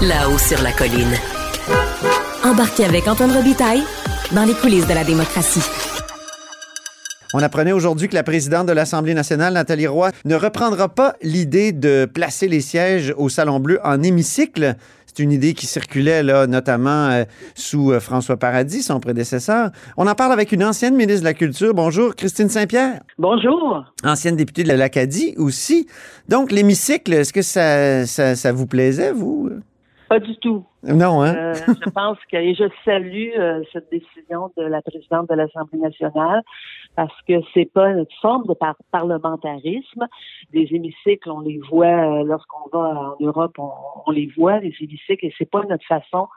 Là-haut sur la colline. Embarquez avec Antoine Robitaille dans les coulisses de la démocratie. On apprenait aujourd'hui que la présidente de l'Assemblée nationale, Nathalie Roy, ne reprendra pas l'idée de placer les sièges au Salon Bleu en hémicycle. C'est une idée qui circulait là, notamment euh, sous euh, François Paradis, son prédécesseur. On en parle avec une ancienne ministre de la Culture. Bonjour, Christine Saint-Pierre. Bonjour. Ancienne députée de l'Acadie aussi. Donc, l'hémicycle, est-ce que ça, ça, ça vous plaisait, vous? Pas du tout. Non, hein? Euh, je pense que et je salue euh, cette décision de la présidente de l'Assemblée nationale parce que c'est pas une forme de par- parlementarisme. Des hémicycles, on les voit euh, lorsqu'on va en Europe, on, on les voit les hémicycles et c'est pas notre façon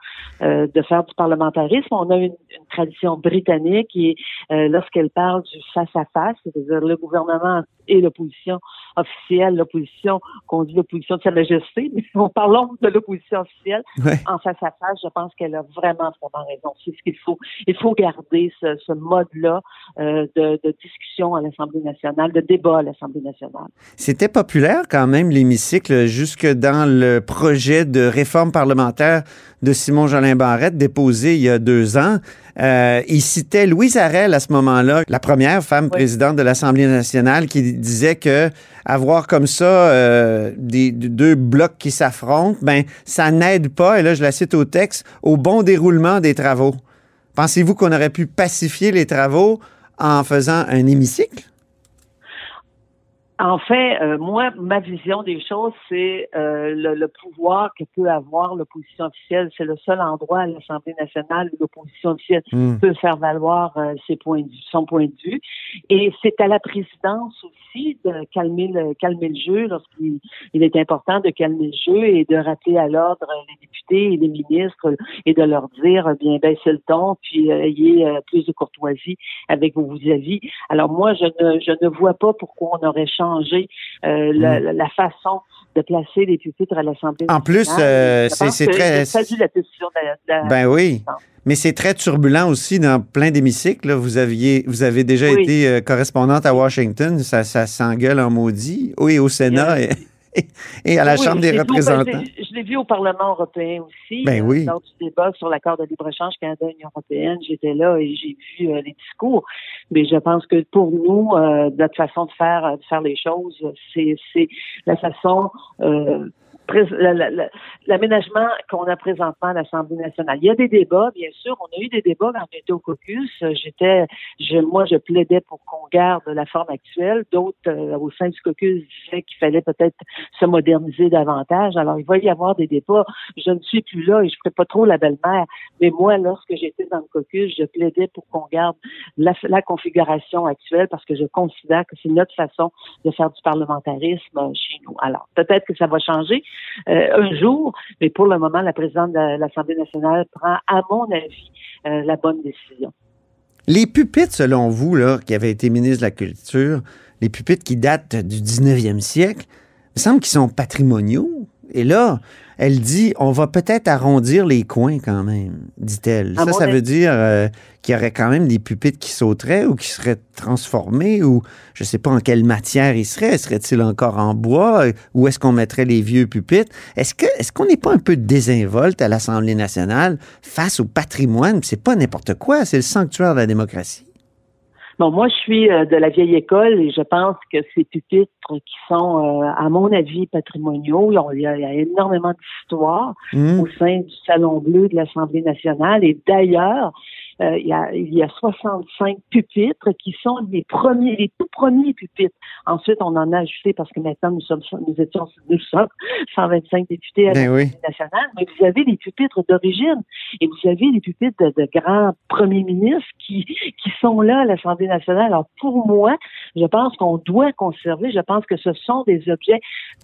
euh, de faire du parlementarisme. On a une, une tradition britannique est euh, lorsqu'elle parle du face à face, c'est-à-dire le gouvernement et l'opposition officielle, l'opposition qu'on dit l'opposition de Sa Majesté, mais on parlons de l'opposition officielle Ouais. En face à face, je pense qu'elle a vraiment, vraiment raison. C'est ce qu'il faut. Il faut garder ce, ce mode-là euh, de, de discussion à l'Assemblée nationale, de débat à l'Assemblée nationale. C'était populaire quand même, l'hémicycle, jusque dans le projet de réforme parlementaire de Simon Jolin Barrette déposé il y a deux ans. Euh, il citait Louise Arel à ce moment-là, la première femme Oui. présidente de l'Assemblée nationale, qui disait que avoir comme ça euh, des, deux blocs qui s'affrontent, ben ça n'aide pas, et là je la cite au texte, au bon déroulement des travaux. Pensez-vous qu'on aurait pu pacifier les travaux en faisant un hémicycle? En fait, euh, moi, ma vision des choses, c'est euh, le, le pouvoir que peut avoir l'opposition officielle. C'est le seul endroit à l'Assemblée nationale où l'opposition officielle Hmm. peut faire valoir euh, ses points de vue, son point de vue. Et c'est à la présidence aussi de calmer le, calmer le jeu lorsqu'il il est important de calmer le jeu et de rappeler à l'ordre les députés et les ministres et de leur dire, bien, baissez le ton, puis ayez plus de courtoisie avec vos vis-à-vis. Alors moi, je ne, je ne vois pas pourquoi on aurait changé euh, la, la- la façon de placer les pupitres à l'Assemblée En plus, euh, c'est- très- salue la décision de la, de la- Ben oui. Mais c'est très turbulent aussi dans plein d'hémicycles. Vous aviez, vous avez déjà Oui. été euh, correspondante à Washington. Ça, ça s'engueule en maudit. Oui, au Sénat et, et à la Oui, Chambre des vu au- représentants. Je, l'ai vu au Parlement européen aussi. Ben euh, oui. Lors du débat sur l'accord de libre-échange Canada-Union européenne, j'étais là et j'ai vu euh, les discours. Mais je pense que pour nous, euh, notre façon de faire, de faire les choses, c'est, c'est la façon euh, l'aménagement qu'on a présentement à l'Assemblée nationale. Il y a des débats, bien sûr. On a eu des débats quand on était au caucus. J'étais, je, moi, je plaidais pour qu'on garde la forme actuelle. D'autres, euh, au sein du caucus, disaient qu'il fallait peut-être se moderniser davantage. Alors, il va y avoir des débats. Je ne suis plus là et je ne ferai pas trop la belle-mère. Mais moi, lorsque j'étais dans le caucus, je plaidais pour qu'on garde la, la configuration actuelle parce que je considère que c'est notre façon de faire du parlementarisme euh, chez nous. Alors, peut-être que ça va changer un jour, mais pour le moment, la présidente de l'Assemblée nationale prend, à mon avis, euh, la bonne décision. Les pupitres, selon vous, là, qui avaient été ministre de la Culture, les pupitres qui datent du 19e siècle, il me semble qu'ils sont patrimoniaux. Et là, elle dit, on va peut-être arrondir les coins quand même, dit-elle. Ça, ça veut dire euh, qu'il y aurait quand même des pupitres qui sauteraient ou qui seraient transformés ou je ne sais pas en quelle matière ils seraient. Seraient-ils encore en bois? Où est-ce qu'on mettrait les vieux pupitres? Est-ce que est-ce qu'on n'est pas un peu désinvolte à l'Assemblée nationale face au patrimoine? C'est pas n'importe quoi, c'est le sanctuaire de la démocratie. Bon, moi, je suis euh, de la vieille école et je pense que ces pupitres qui sont, euh, à mon avis, patrimoniaux, il y a, il y a énormément d'histoire Hmm. au sein du Salon Bleu de l'Assemblée nationale. Et d'ailleurs, euh, il, y a, il y a 65 pupitres qui sont les premiers, les tout premiers pupitres. Ensuite, on en a ajouté parce que maintenant nous sommes, nous étions, nous sommes 125 députés à Ben oui. l'Assemblée nationale. Mais vous avez les pupitres d'origine et vous avez les pupitres de, de grands premiers ministres qui, qui sont là à l'Assemblée nationale. Alors pour moi, je pense qu'on doit conserver. Je pense que ce sont des objets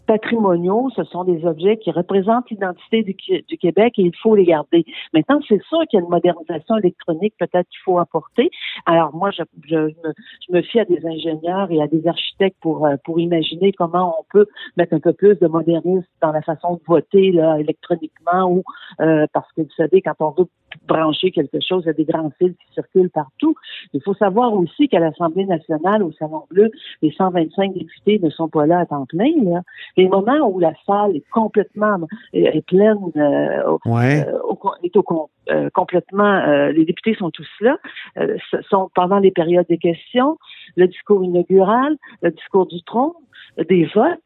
patrimoniaux, ce sont des objets qui représentent l'identité du, du Québec et il faut les garder. Maintenant, c'est sûr qu'il y a une modernisation électronique peut-être qu'il faut apporter. Alors moi, je, je, me, je me fie à des ingénieurs et à des architectes pour, euh, pour imaginer comment on peut mettre un peu plus de modernisme dans la façon de voter là, électroniquement ou euh, parce que vous savez, quand on veut brancher quelque chose, il y a des grands fils qui circulent partout. Il faut savoir aussi qu'à l'Assemblée nationale, au Salon Bleu, les 125 députés ne sont pas là à temps plein. Là. Les moments où la salle est complètement est, est pleine, euh, Ouais. euh, au- est au euh, complètement, euh, les députés sont tous là, euh, sont pendant les périodes des questions, le discours inaugural, le discours du trône, euh, des votes.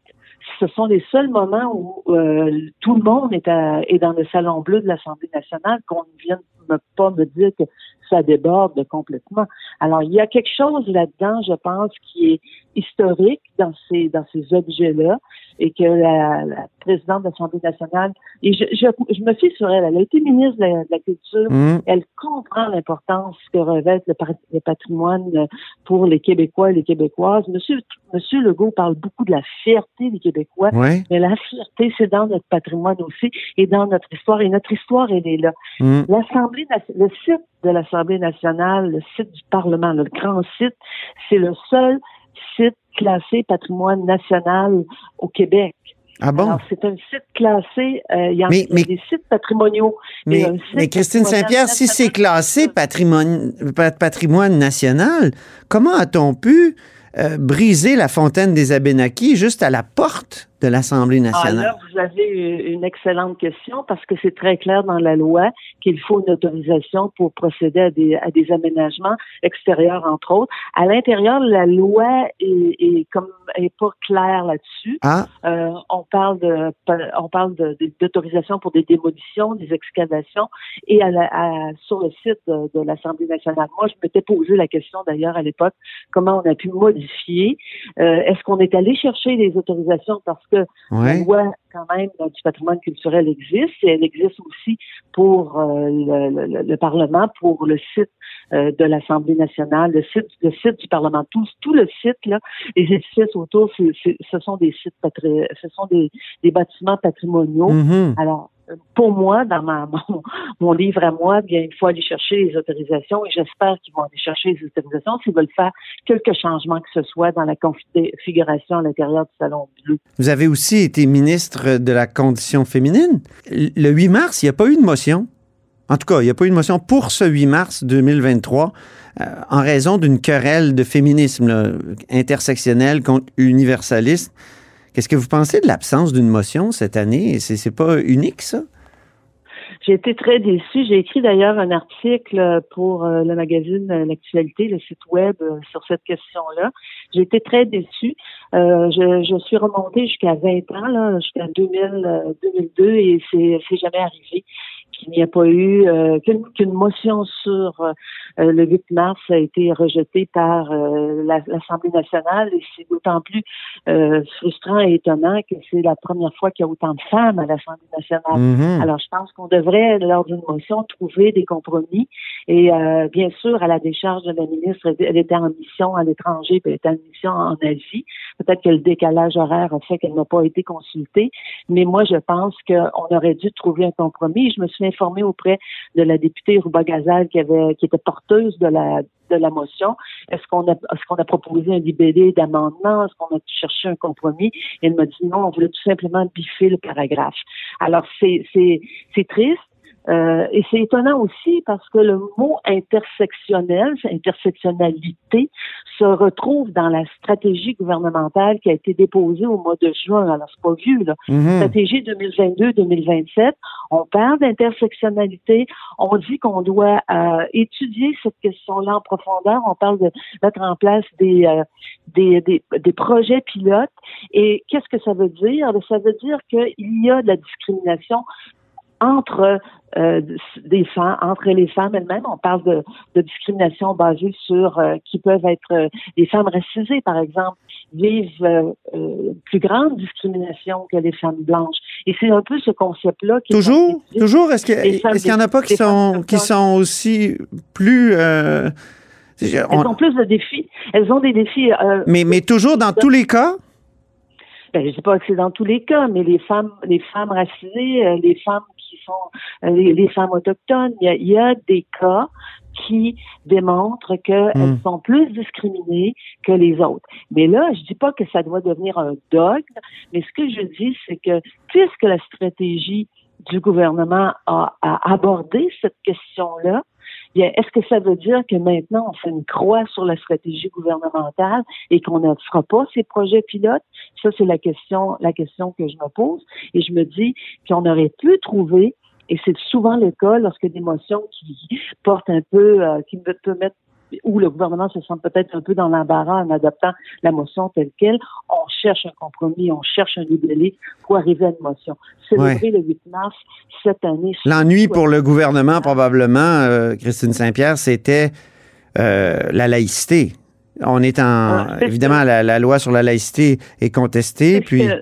Ce sont les seuls moments où euh, tout le monde est, à- est dans le salon bleu de l'Assemblée nationale qu'on ne vienne pas me dire que ça déborde complètement. Alors, il y a quelque chose là-dedans, je pense, qui est historique dans ces dans ces objets-là et que la, la présidente de l'Assemblée nationale, et je, je, je me fie sur elle, elle a été ministre de la, de la Culture, Hmm. elle comprend l'importance que revêt le, patrimoine euh, pour les Québécois et les Québécoises. Monsieur, Monsieur Legault parle beaucoup de la fierté des Québécois, mais la fierté, c'est dans notre patrimoine aussi et dans notre histoire. Et notre histoire, elle est là. Hmm. L'Assemblée, le site de l'Assemblée nationale, le site du Parlement, le grand site, c'est le seul site classé patrimoine national au Québec. Ah bon? Alors, c'est un site classé, euh, il y Mais- a mais- des sites patrimoniaux. Mais, site Christine Saint-Pierre, si c'est classé patrimoine, pat- patrimoine national, comment a-t-on pu euh, briser la fontaine des Abénakis juste à la porte de l'Assemblée Ah, nationale? là, vous avez une excellente question parce que c'est très clair dans la loi qu'il faut une autorisation pour procéder à des, à des aménagements extérieurs, entre autres. À l'intérieur, la loi est, est comme est pas claire là-dessus. Ah, Euh, on parle de on parle de- de- d'autorisation pour des démolitions, des excavations et à la- à- sur le site de, de l'Assemblée nationale. Moi, je m'étais posé la question d'ailleurs à l'époque comment on a pu modifier. Euh, Est-ce qu'on est allé chercher les autorisations parce que la ouais. loi quand même euh, du patrimoine culturel existe et elle existe aussi pour euh, le, le- le Parlement, pour le site euh, de l'Assemblée nationale, le site, le site du Parlement, tout, tout le site là, les édifices autour, ce sont des sites patri- ce sont des, des bâtiments patrimoniaux. Mhm. Alors, pour moi, dans ma, mon, livre à moi, bien, il faut aller chercher les autorisations et j'espère qu'ils vont aller chercher les autorisations s'ils veulent faire quelques changements que ce soit dans la configuration à l'intérieur du Salon Bleu. Vous avez aussi été ministre de la condition féminine. Le 8 mars, il n'y a pas eu de motion. En tout cas, il n'y a pas eu de motion pour ce 8 mars 2023 euh, en raison d'une querelle de féminisme intersectionnel contre universaliste. Qu'est-ce que vous pensez de l'absence d'une motion cette année? C'est pas unique, ça? J'ai été très déçue. J'ai écrit d'ailleurs un article pour euh, le magazine euh, L'actualité, le site web, euh, sur cette question-là. J'ai été très déçue. Euh, je, suis remontée jusqu'à 20 ans, jusqu'à 2000, euh, 2002, et c'est jamais arrivé qu'il n'y a pas eu euh, qu'une qu'une motion sur euh, le 8 mars a été rejetée par euh, la- l'Assemblée nationale et c'est d'autant plus euh, frustrant et étonnant que c'est la première fois qu'il y a autant de femmes à l'Assemblée nationale. Mhm. Alors, je pense qu'on devrait, lors d'une motion, trouver des compromis. Et euh, bien sûr, à la décharge de la ministre, elle- elle était en mission à l'étranger, puis elle était en mission en Asie. Peut-être que le décalage horaire a fait qu'elle n'a pas été consultée. Mais moi, je pense qu'on aurait dû trouver un compromis. Je me suis informée auprès de la députée Rouba Gazal qui avait, qui était porteuse de la de la motion. Est-ce qu'on a, est-ce qu'on a proposé un libellé d'amendement? Est-ce qu'on a cherché un compromis? Elle m'a dit non, on voulait tout simplement biffer le paragraphe. Alors, c'est, c'est, c'est triste. Euh, et c'est étonnant aussi parce que le mot intersectionnel, intersectionnalité, se retrouve dans la stratégie gouvernementale qui a été déposée au mois de juin. Alors, c'est pas vu, là. Mhm. Stratégie 2022-2027. On parle d'intersectionnalité. On dit qu'on doit euh, étudier cette question-là en profondeur. On parle de mettre en place des, euh, des, des, des projets pilotes. Et qu'est-ce que ça veut dire? Ça veut dire qu'il y a de la discrimination entre euh, des femmes, entre les femmes elles-mêmes. On parle de, de discrimination basée sur euh, qui peuvent être euh, des femmes racisées, par exemple, vivent euh, euh, plus grande discrimination que les femmes blanches. Et c'est un peu ce concept-là qui Toujours, est toujours? Est-ce que- Les femmes est-ce qu'il y en a pas qui sont qui sont aussi plus Elles on- ont plus de défis. Elles ont des défis. mais mais toujours dans tous les cas? ben, je sais pas que c'est dans tous les cas, mais les femmes, les femmes racisées, euh, les femmes sont, euh, les, les femmes autochtones, il y a, il y a des cas qui démontrent qu'elles Hmm. sont plus discriminées que les autres. Mais là, je dis pas que ça doit devenir un dogme, mais ce que je dis, c'est que puisque la stratégie du gouvernement a, a abordé cette question-là, bien, est-ce que ça veut dire que maintenant on fait une croix sur la stratégie gouvernementale et qu'on ne fera pas ces projets pilotes? Ça, c'est la question, la question que je me pose. Et je me dis qu'on aurait pu trouver, et c'est souvent le cas lorsque des motions qui portent un peu, euh, qui peut mettre où le gouvernement se sent peut-être un peu dans l'embarras en adoptant la motion telle qu'elle, on cherche un compromis, on cherche un libellé pour arriver à une motion. Célébrer le 8 mars cette année. L'ennui pour le gouvernement, probablement, euh, Christine Saint-Pierre, c'était euh, la laïcité. On est en. Ouais, c'est évidemment, la, la loi sur la laïcité est contestée, puis. que-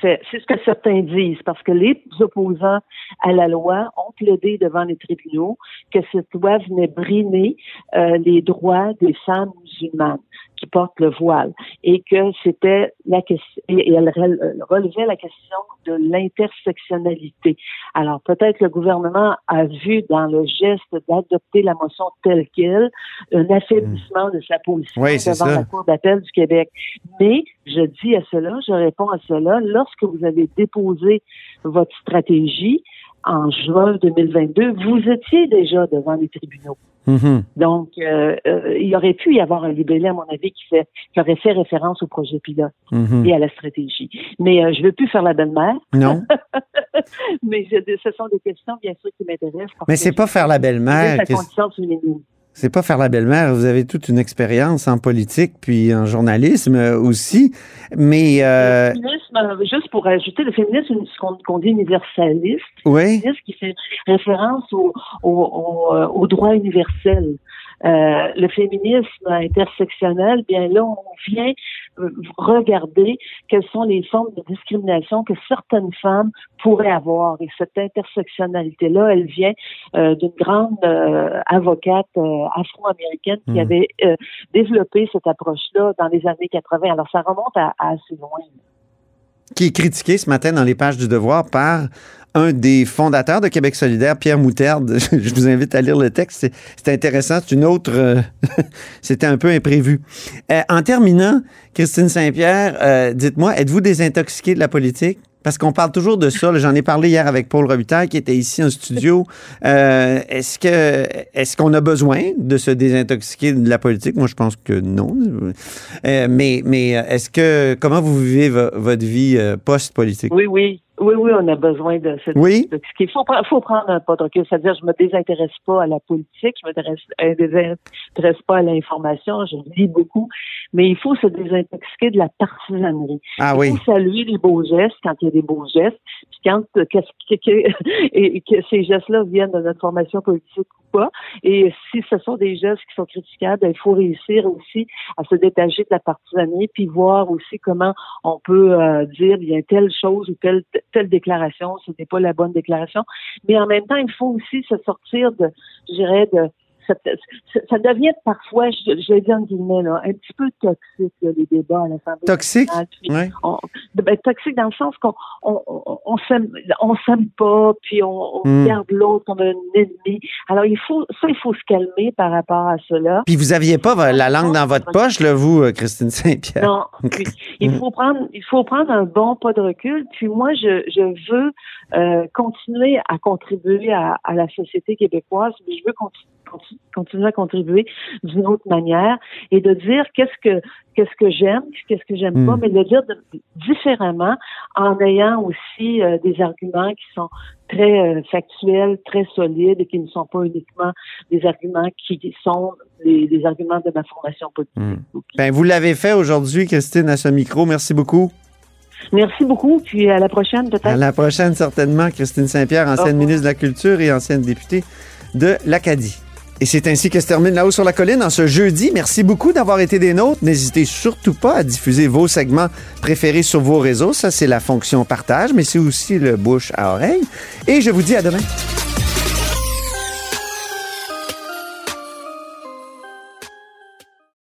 C'est ce que certains disent, parce que les opposants à la loi ont plaidé devant les tribunaux que cette loi venait brimer euh, les droits des femmes musulmanes qui portent le voile et que c'était la question et elle rel- relevait la question de l'intersectionnalité. Alors peut-être le gouvernement a vu dans le geste d'adopter la motion telle qu'elle un affaiblissement de sa position Oui, devant ça. la Cour d'appel du Québec. Mais je dis à cela, je réponds à cela, lorsque vous avez déposé votre stratégie en juin 2022, vous étiez déjà devant les tribunaux. Mhm. Donc, euh, euh, il aurait pu y avoir un libellé, à mon avis, qui, fait, qui aurait fait référence au projet pilote Mhm. et à la stratégie. Mais euh, je ne veux plus faire la belle-mère, Non. mais je- ce sont des questions, bien sûr, qui m'intéressent. Mais c'est pas faire la c'est belle-mère. la Christ- condition féminine. C'est pas faire la belle-mère. Vous avez toute une expérience en politique puis en journalisme euh, aussi. Mais euh, Le féminisme, euh, juste pour ajouter, le féminisme, ce qu'on dit universaliste, oui. féminisme qui fait référence au, au, au, euh, au droit universel. Euh, le féminisme intersectionnel, bien là, on vient regarder quelles sont les formes de discrimination que certaines femmes pourraient avoir. Et cette intersectionnalité-là, elle vient euh, d'une grande euh, avocate euh, afro-américaine qui Mhm. avait euh, développé cette approche-là dans les années 80. Alors, ça remonte à, à assez loin. Qui est critiqué ce matin dans les pages du Devoir par un des fondateurs de Québec solidaire, Pierre Moutarde. Je vous invite à lire le texte. C'est- intéressant. C'est une autre. euh, C'était un peu imprévu. Euh, en terminant, Christine Saint-Pierre, euh, dites-moi, êtes-vous désintoxiquée de la politique? Parce qu'on parle toujours de ça. J'en ai parlé hier avec Paul Robitaille qui était ici en studio. Euh, est-ce que est-ce qu'on a besoin de se désintoxiquer de la politique? Moi, je pense que non. Euh, mais mais est-ce que comment vous vivez vo- votre vie euh, post-politique? Oui, oui. Oui, oui, on a besoin de cette Oui. qu'il faut, pre- faut prendre un pas de recul. C'est-à-dire, je me désintéresse pas à la politique, je me désintéresse- euh, désintéresse pas à l'information, je lis beaucoup, mais il faut se désintoxiquer de la partisanerie. Ah il oui. faut saluer les beaux gestes quand il y a des beaux gestes, puis quand euh, que, et que ces gestes-là viennent de notre formation politique Et si ce sont des gestes qui sont critiquables, ben, il faut réussir aussi à se détacher de la partisanerie, puis voir aussi comment on peut euh, dire a telle chose ou telle telle déclaration, ce n'est pas la bonne déclaration. Mais en même temps, il faut aussi se sortir de, je dirais, de ça, devient parfois, je, je dis en guillemets, là, un petit peu toxique, là, les débats à l'Assemblée Toxique? Ouais. on- ben, toxique dans le sens qu'on on, on, on s'aime on s'aime pas, puis on, Hmm. regarde l'autre comme un ennemi. Alors il faut ça, il faut se calmer par rapport à cela. Puis vous aviez pas la langue dans votre poche, là, vous, euh, Christine Saint-Pierre? Non, puis il faut prendre il faut prendre un bon pas de recul. Puis moi, je, je veux euh, continuer à contribuer à, à la société québécoise, mais je veux conti- conti- continuer à contribuer d'une autre manière et de dire qu'est-ce que qu'est-ce que j'aime, qu'est-ce que j'aime Mm. pas, mais de le dire de- différemment en ayant aussi euh, des arguments qui sont très euh, factuels, très solides et qui ne sont pas uniquement des arguments qui sont les, les arguments de ma formation politique. Mm. Ben, vous l'avez fait aujourd'hui, Christine, à ce micro. Merci beaucoup. Merci beaucoup, puis à la prochaine peut-être. À la prochaine, certainement. Christine Saint-Pierre, ancienne ministre de la Culture et ancienne députée de l'Acadie. Et c'est ainsi que se termine là-haut sur la colline en ce jeudi. Merci beaucoup d'avoir été des nôtres. N'hésitez surtout pas à diffuser vos segments préférés sur vos réseaux. Ça, c'est la fonction partage, mais c'est aussi le bouche à oreille. Et je vous dis à demain.